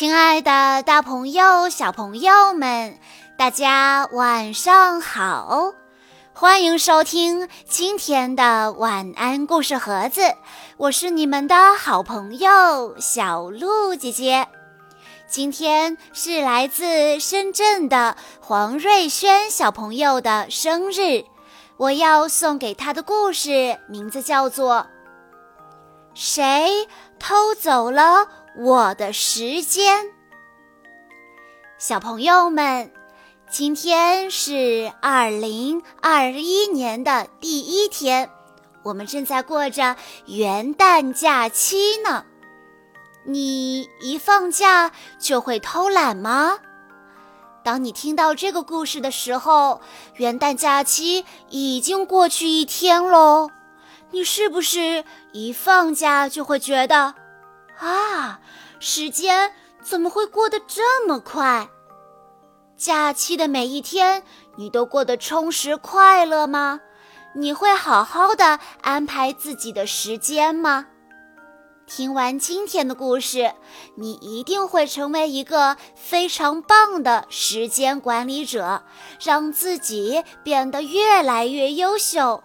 亲爱的，大朋友、小朋友们，大家晚上好！欢迎收听今天的晚安故事盒子，我是你们的好朋友小鹿姐姐。今天是来自深圳的黄瑞轩小朋友的生日，我要送给他的故事名字叫做《谁偷走了》。我的时间，小朋友们，今天是二零二一年的第一天，我们正在过着元旦假期呢。你一放假就会偷懒吗？当你听到这个故事的时候，元旦假期已经过去一天喽。你是不是一放假就会觉得？啊，时间怎么会过得这么快？假期的每一天，你都过得充实快乐吗？你会好好的安排自己的时间吗？听完今天的故事，你一定会成为一个非常棒的时间管理者，让自己变得越来越优秀。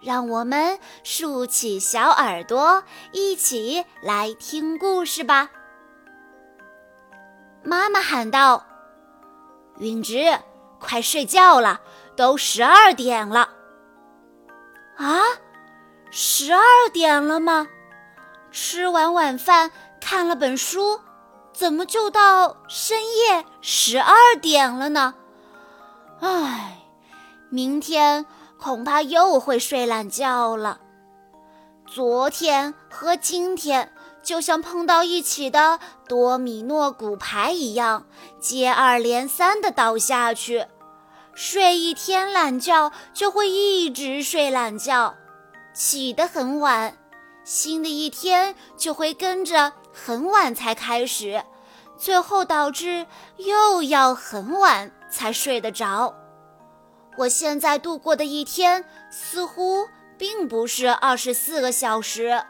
让我们竖起小耳朵，一起来听故事吧。妈妈喊道：“允直，快睡觉了，都十二点了。”啊，十二点了吗？吃完晚饭，看了本书，怎么就到深夜十二点了呢？唉，明天。恐怕又会睡懒觉了。昨天和今天就像碰到一起的多米诺骨牌一样，接二连三的倒下去。睡一天懒觉就会一直睡懒觉，起得很晚，新的一天就会跟着很晚才开始，最后导致又要很晚才睡得着。我现在度过的一天似乎并不是二十四个小时，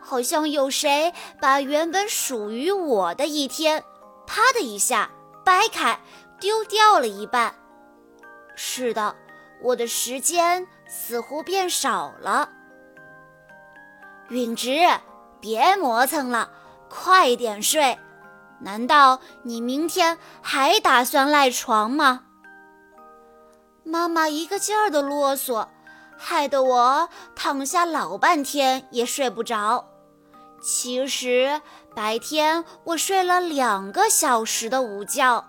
好像有谁把原本属于我的一天，啪的一下掰开，丢掉了一半。是的，我的时间似乎变少了。允直，别磨蹭了，快点睡。难道你明天还打算赖床吗？妈妈一个劲儿的啰嗦，害得我躺下老半天也睡不着。其实白天我睡了两个小时的午觉，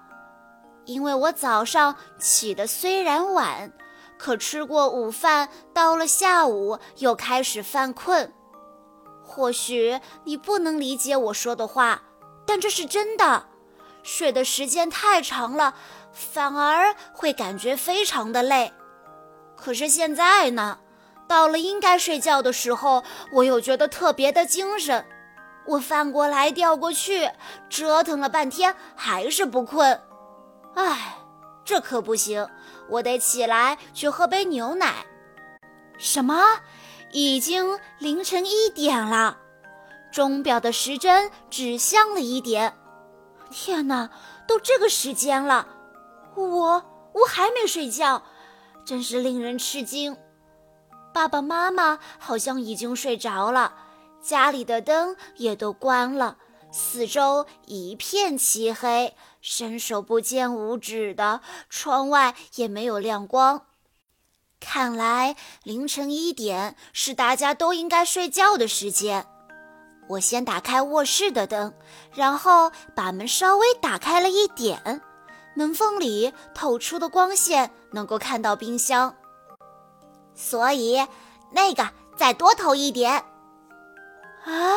因为我早上起得虽然晚，可吃过午饭，到了下午又开始犯困。或许你不能理解我说的话，但这是真的。睡的时间太长了。反而会感觉非常的累，可是现在呢，到了应该睡觉的时候，我又觉得特别的精神。我翻过来调过去，折腾了半天还是不困。唉，这可不行，我得起来去喝杯牛奶。什么？已经凌晨一点了，钟表的时针指向了一点。天哪，都这个时间了！我我还没睡觉，真是令人吃惊。爸爸妈妈好像已经睡着了，家里的灯也都关了，四周一片漆黑，伸手不见五指的，窗外也没有亮光。看来凌晨一点是大家都应该睡觉的时间。我先打开卧室的灯，然后把门稍微打开了一点。门缝里透出的光线能够看到冰箱，所以那个再多投一点。啊！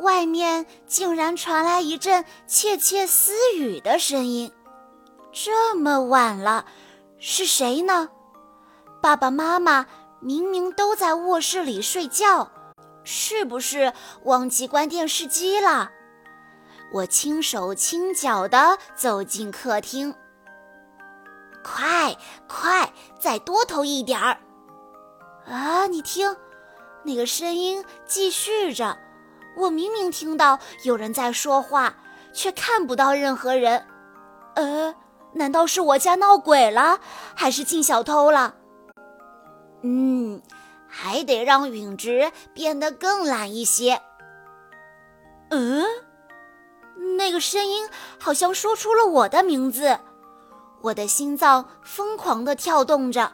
外面竟然传来一阵窃窃私语的声音。这么晚了，是谁呢？爸爸妈妈明明都在卧室里睡觉，是不是忘记关电视机了？我轻手轻脚地走进客厅，快快，再多投一点儿！啊，你听，那个声音继续着。我明明听到有人在说话，却看不到任何人。呃，难道是我家闹鬼了，还是进小偷了？嗯，还得让允直变得更懒一些。嗯，那个声音好像说出了我的名字，我的心脏疯狂地跳动着，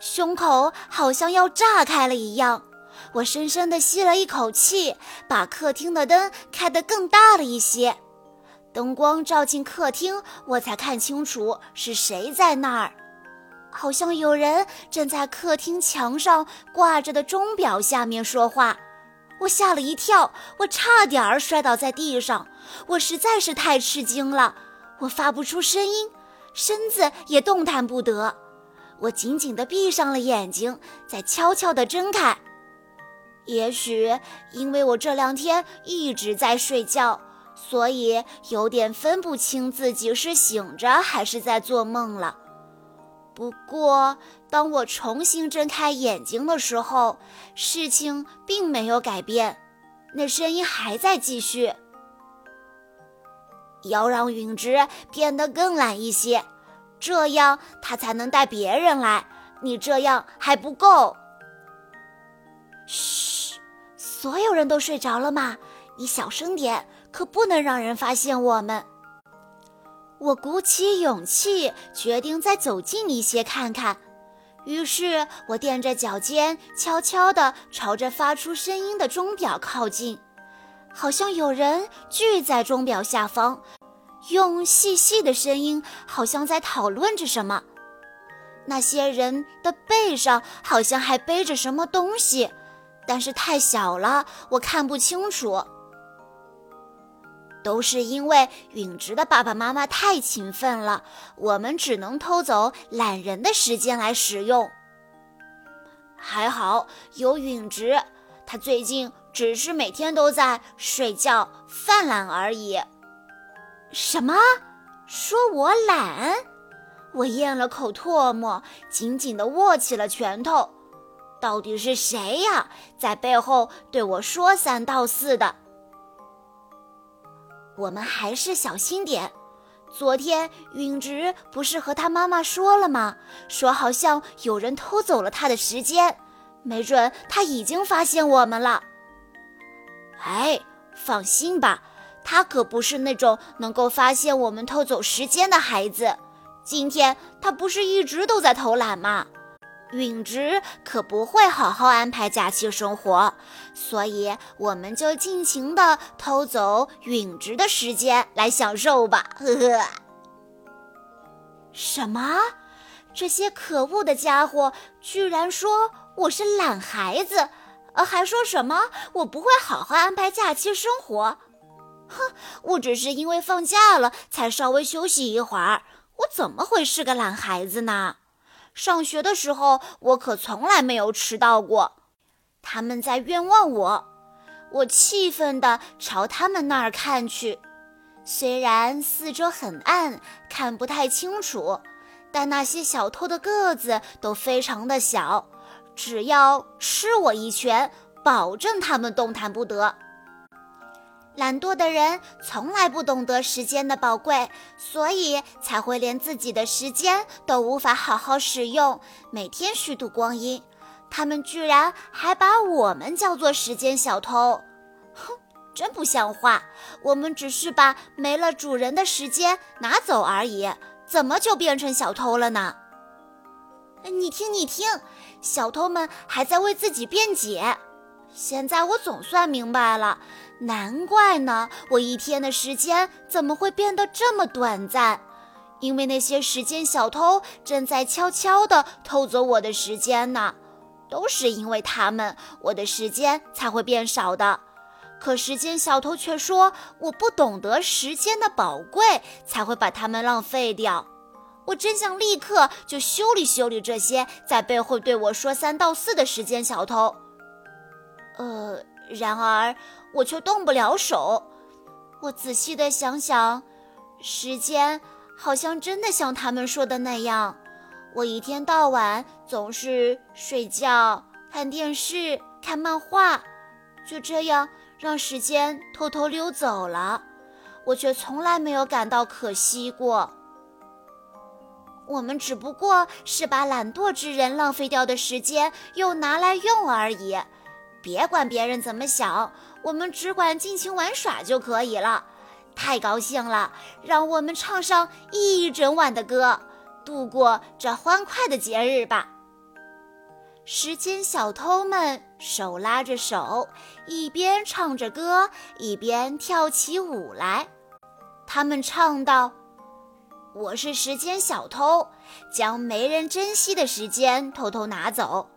胸口好像要炸开了一样。我深深地吸了一口气，把客厅的灯开得更大了一些。灯光照进客厅，我才看清楚是谁在那儿。好像有人正在客厅墙上挂着的钟表下面说话。我吓了一跳，我差点儿摔倒在地上。我实在是太吃惊了，我发不出声音，身子也动弹不得。我紧紧地闭上了眼睛，再悄悄地睁开。也许因为我这两天一直在睡觉，所以有点分不清自己是醒着还是在做梦了。不过，当我重新睁开眼睛的时候，事情并没有改变，那声音还在继续。要让允直变得更懒一些，这样他才能带别人来。你这样还不够。嘘。所有人都睡着了吗？你小声点，可不能让人发现我们。我鼓起勇气，决定再走近一些看看。于是我垫着脚尖，悄悄地朝着发出声音的钟表靠近，好像有人聚在钟表下方，用细细的声音，好像在讨论着什么。那些人的背上好像还背着什么东西。但是太小了，我看不清楚。都是因为允直的爸爸妈妈太勤奋了，我们只能偷走懒人的时间来使用。还好有允直，他最近只是每天都在睡觉、犯懒而已。什么？说我懒？我咽了口唾沫，紧紧地握起了拳头。到底是谁呀，在背后对我说三道四的？我们还是小心点。昨天允直不是和他妈妈说了吗？说好像有人偷走了他的时间，没准他已经发现我们了。哎，放心吧，他可不是那种能够发现我们偷走时间的孩子。今天他不是一直都在偷懒吗？允直可不会好好安排假期生活，所以我们就尽情的偷走允直的时间来享受吧。呵呵。什么？这些可恶的家伙居然说我是懒孩子，呃，还说什么我不会好好安排假期生活？哼，我只是因为放假了才稍微休息一会儿，我怎么会是个懒孩子呢？上学的时候，我可从来没有迟到过。他们在冤枉我，我气愤地朝他们那儿看去。虽然四周很暗，看不太清楚，但那些小偷的个子都非常的小，只要吃我一拳，保证他们动弹不得。懒惰的人从来不懂得时间的宝贵，所以才会连自己的时间都无法好好使用，每天虚度光阴。他们居然还把我们叫做时间小偷，哼，真不像话！我们只是把没了主人的时间拿走而已，怎么就变成小偷了呢？你听，你听，小偷们还在为自己辩解。现在我总算明白了。难怪呢，我一天的时间怎么会变得这么短暂？因为那些时间小偷正在悄悄地偷走我的时间呢。都是因为他们，我的时间才会变少的。可时间小偷却说我不懂得时间的宝贵，才会把它们浪费掉。我真想立刻就修理修理这些在背后对我说三道四的时间小偷。呃，然而。我却动不了手。我仔细的想想，时间好像真的像他们说的那样。我一天到晚总是睡觉、看电视、看漫画，就这样让时间偷偷溜走了。我却从来没有感到可惜过。我们只不过是把懒惰之人浪费掉的时间又拿来用而已。别管别人怎么想，我们只管尽情玩耍就可以了。太高兴了，让我们唱上一整晚的歌，度过这欢快的节日吧。时间小偷们手拉着手，一边唱着歌，一边跳起舞来。他们唱道。我是时间小偷，将没人珍惜的时间偷偷拿走。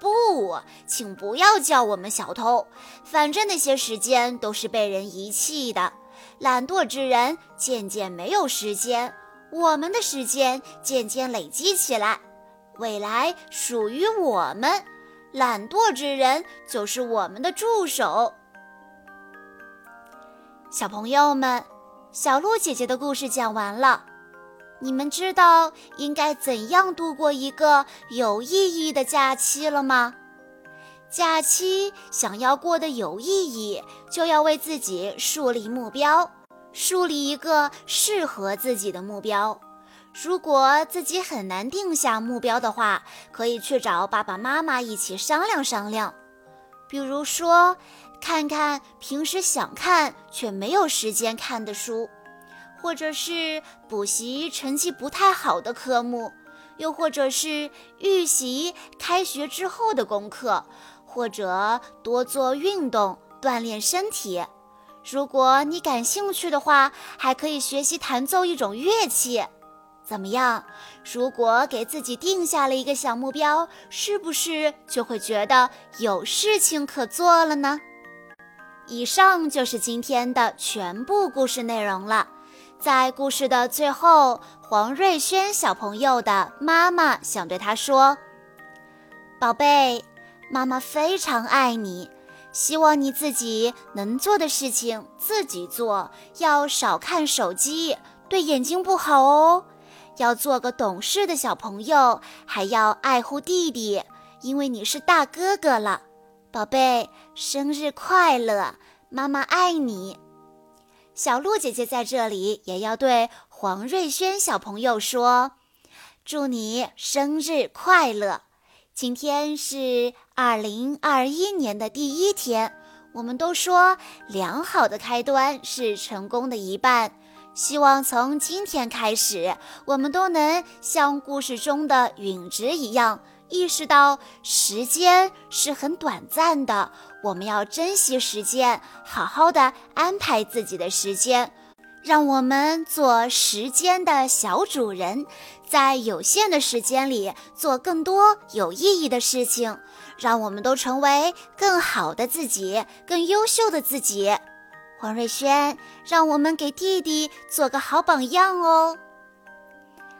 不，请不要叫我们小偷，反正那些时间都是被人遗弃的。懒惰之人渐渐没有时间，我们的时间渐渐累积起来，未来属于我们。懒惰之人就是我们的助手。小朋友们。小鹿姐姐的故事讲完了，你们知道应该怎样度过一个有意义的假期了吗？假期想要过得有意义，就要为自己树立目标，树立一个适合自己的目标。如果自己很难定下目标的话，可以去找爸爸妈妈一起商量商量。比如说。看看平时想看却没有时间看的书，或者是补习成绩不太好的科目，又或者是预习开学之后的功课，或者多做运动锻炼身体。如果你感兴趣的话，还可以学习弹奏一种乐器。怎么样？如果给自己定下了一个小目标，是不是就会觉得有事情可做了呢？以上就是今天的全部故事内容了。在故事的最后，黄瑞轩小朋友的妈妈想对他说：“宝贝，妈妈非常爱你，希望你自己能做的事情自己做，要少看手机，对眼睛不好哦。要做个懂事的小朋友，还要爱护弟弟，因为你是大哥哥了。”宝贝，生日快乐！妈妈爱你。小鹿姐姐在这里也要对黄瑞轩小朋友说：“祝你生日快乐！今天是二零二一年的第一天，我们都说良好的开端是成功的一半。希望从今天开始，我们都能像故事中的允植一样。”意识到时间是很短暂的，我们要珍惜时间，好好的安排自己的时间，让我们做时间的小主人，在有限的时间里做更多有意义的事情，让我们都成为更好的自己，更优秀的自己。黄瑞轩，让我们给弟弟做个好榜样哦。